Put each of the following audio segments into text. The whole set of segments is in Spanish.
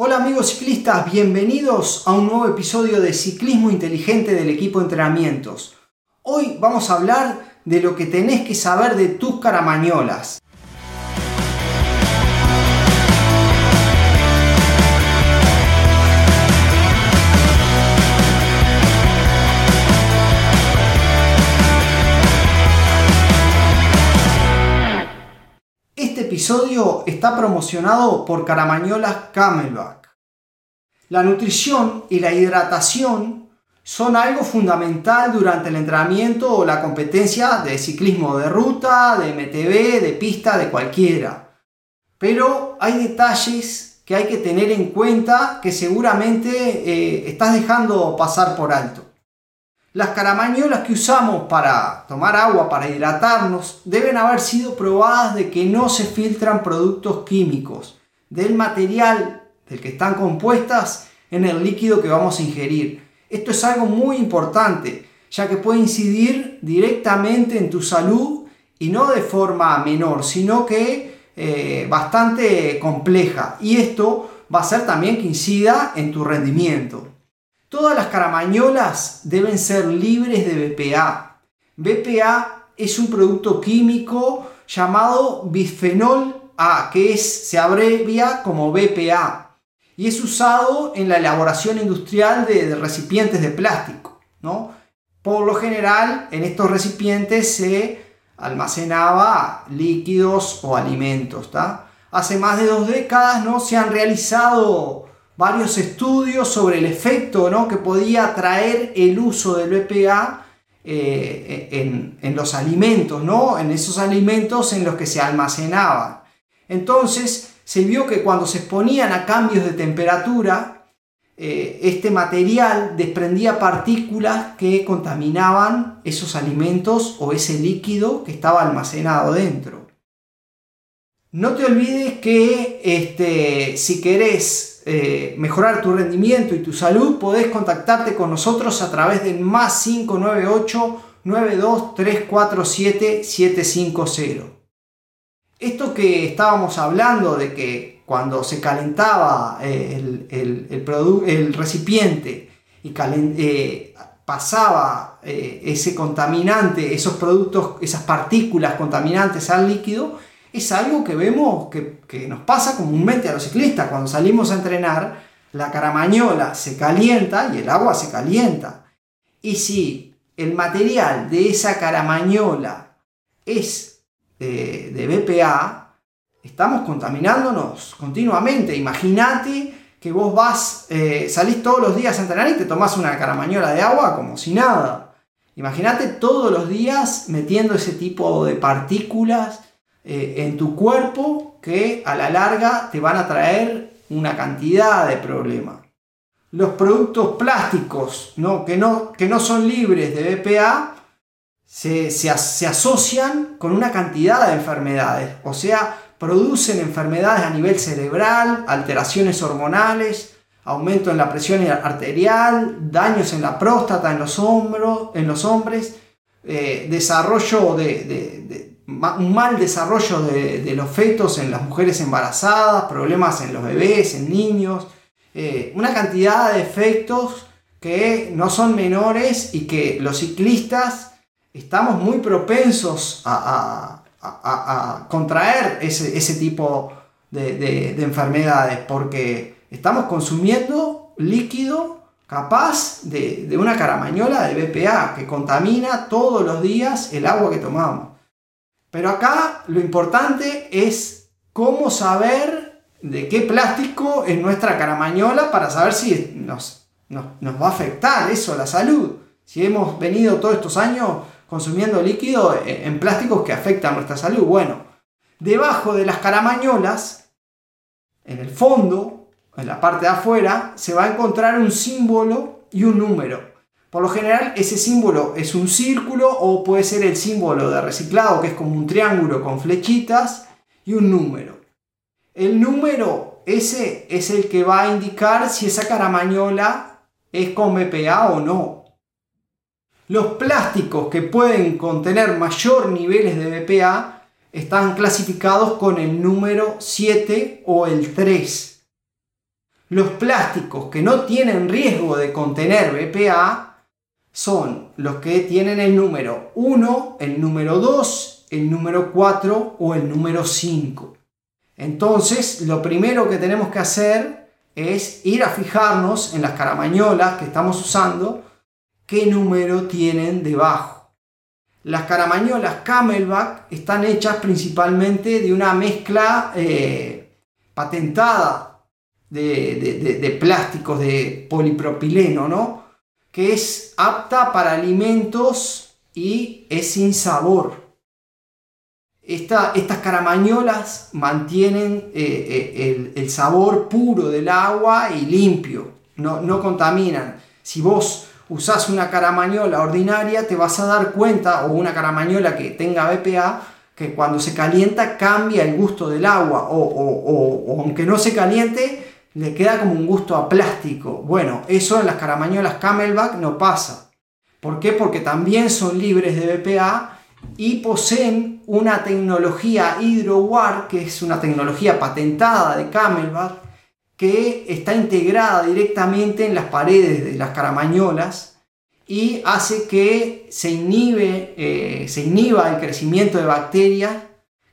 Hola amigos ciclistas, bienvenidos a un nuevo episodio de Ciclismo Inteligente del equipo de entrenamientos. Hoy vamos a hablar de lo que tenés que saber de tus caramañolas. Episodio está promocionado por Caramañolas Camelback. La nutrición y la hidratación son algo fundamental durante el entrenamiento o la competencia de ciclismo de ruta, de MTB, de pista, de cualquiera. Pero hay detalles que hay que tener en cuenta que seguramente eh, estás dejando pasar por alto. Las caramañolas que usamos para tomar agua, para hidratarnos, deben haber sido probadas de que no se filtran productos químicos del material del que están compuestas en el líquido que vamos a ingerir. Esto es algo muy importante, ya que puede incidir directamente en tu salud y no de forma menor, sino que eh, bastante compleja. Y esto va a ser también que incida en tu rendimiento. Todas las caramañolas deben ser libres de BPA. BPA es un producto químico llamado bisfenol A, que es, se abrevia como BPA y es usado en la elaboración industrial de, recipientes de plástico. ¿no? Por lo general, en estos recipientes se almacenaba líquidos o alimentos. Hace más de dos décadas ¿no? se han realizado varios estudios sobre el efecto ¿no? que podía traer el uso del BPA eh, en, los alimentos, ¿no? en esos alimentos en los que se almacenaban. Entonces se vio que cuando se exponían a cambios de temperatura, eh, este material desprendía partículas que contaminaban esos alimentos o ese líquido que estaba almacenado dentro. No te olvides que este, si querés eh, mejorar tu rendimiento y tu salud, podés contactarte con nosotros a través del más 598 92347 750. Esto que estábamos hablando de que cuando se calentaba eh, el, el, recipiente y eh, pasaba ese contaminante, esos productos, esas partículas contaminantes al líquido, es algo que vemos que, nos pasa comúnmente a los ciclistas. Cuando salimos a entrenar, la caramañola se calienta y el agua se calienta. Y si el material de esa caramañola es de, BPA, estamos contaminándonos continuamente. Imagínate que vos vas, eh, salís todos los días a entrenar y te tomás una caramañola de agua como si nada. Imagínate todos los días metiendo ese tipo de partículas eh, en tu cuerpo que a la larga te van a traer una cantidad de problemas. Los productos plásticos ¿no? Que, no, que no son libres de BPA se, se, asocian con una cantidad de enfermedades, o sea, producen enfermedades a nivel cerebral, alteraciones hormonales, aumento en la presión arterial, daños en la próstata, en los, hombros, en los hombres, eh, desarrollo de, un mal desarrollo de, los fetos en las mujeres embarazadas, problemas en los bebés, en niños, eh, una cantidad de efectos que no son menores y que los ciclistas estamos muy propensos a, contraer ese, tipo de, enfermedades porque estamos consumiendo líquido capaz de, de una caramañola de BPA que contamina todos los días el agua que tomamos. Pero acá lo importante es cómo saber de qué plástico es nuestra caramañola para saber si nos, va a afectar eso la salud. Si hemos venido todos estos años consumiendo líquido en plásticos que afectan nuestra salud. Bueno, debajo de las caramañolas, en el fondo, en la parte de afuera, se va a encontrar un símbolo y un número. Por lo general ese símbolo es un círculo o puede ser el símbolo de reciclado que es como un triángulo con flechitas y un número. El número ese es el que va a indicar si esa caramañola es con BPA o no. Los plásticos que pueden contener mayor niveles de BPA están clasificados con el número 7 o el 3. Los plásticos que no tienen riesgo de contener BPA son los que tienen el número 1, el número 2, el número 4 o el número 5. Entonces, lo primero que tenemos que hacer es ir a fijarnos en las caramañolas que estamos usando, qué número tienen debajo. Las caramañolas Camelback están hechas principalmente de una mezcla eh, patentada de, de, plásticos de polipropileno, ¿no? Que es apta para alimentos y es sin sabor estas caramañolas mantienen eh, eh, el, sabor puro del agua y limpio, no, no contaminan. Si vos usás una caramañola ordinaria, te vas a dar cuenta, o una caramañola que tenga BPA, que cuando se calienta cambia el gusto del agua, o, o, aunque no se caliente, le queda como un gusto a plástico. Bueno, eso en las caramañolas Camelback no pasa. ¿Por qué? Porque también son libres de BPA y poseen una tecnología HydroWar, que es una tecnología patentada de Camelback, que está integrada directamente en las paredes de las caramañolas y hace que se, inhibe, eh, se inhiba el crecimiento de bacterias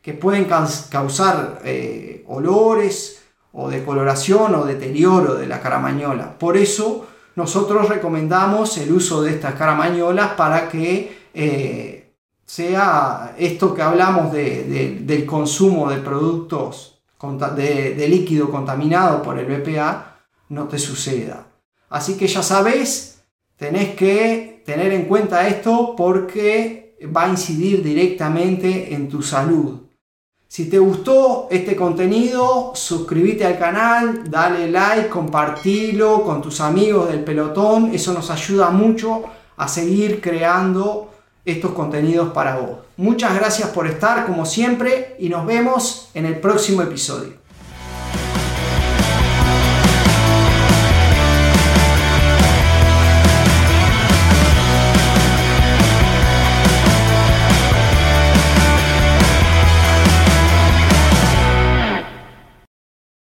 que pueden causar eh, olores o decoloración o deterioro de la caramañola. Por eso nosotros recomendamos el uso de estas caramañolas para que eh, sea esto que hablamos del consumo de productos de, líquido contaminado por el BPA, no te suceda. Así que ya sabes, tenés que tener en cuenta esto porque va a incidir directamente en tu salud. Si te gustó este contenido, suscríbete al canal, dale like, compartilo con tus amigos del pelotón, eso nos ayuda mucho a seguir creando estos contenidos para vos. Muchas gracias por estar como siempre y nos vemos en el próximo episodio.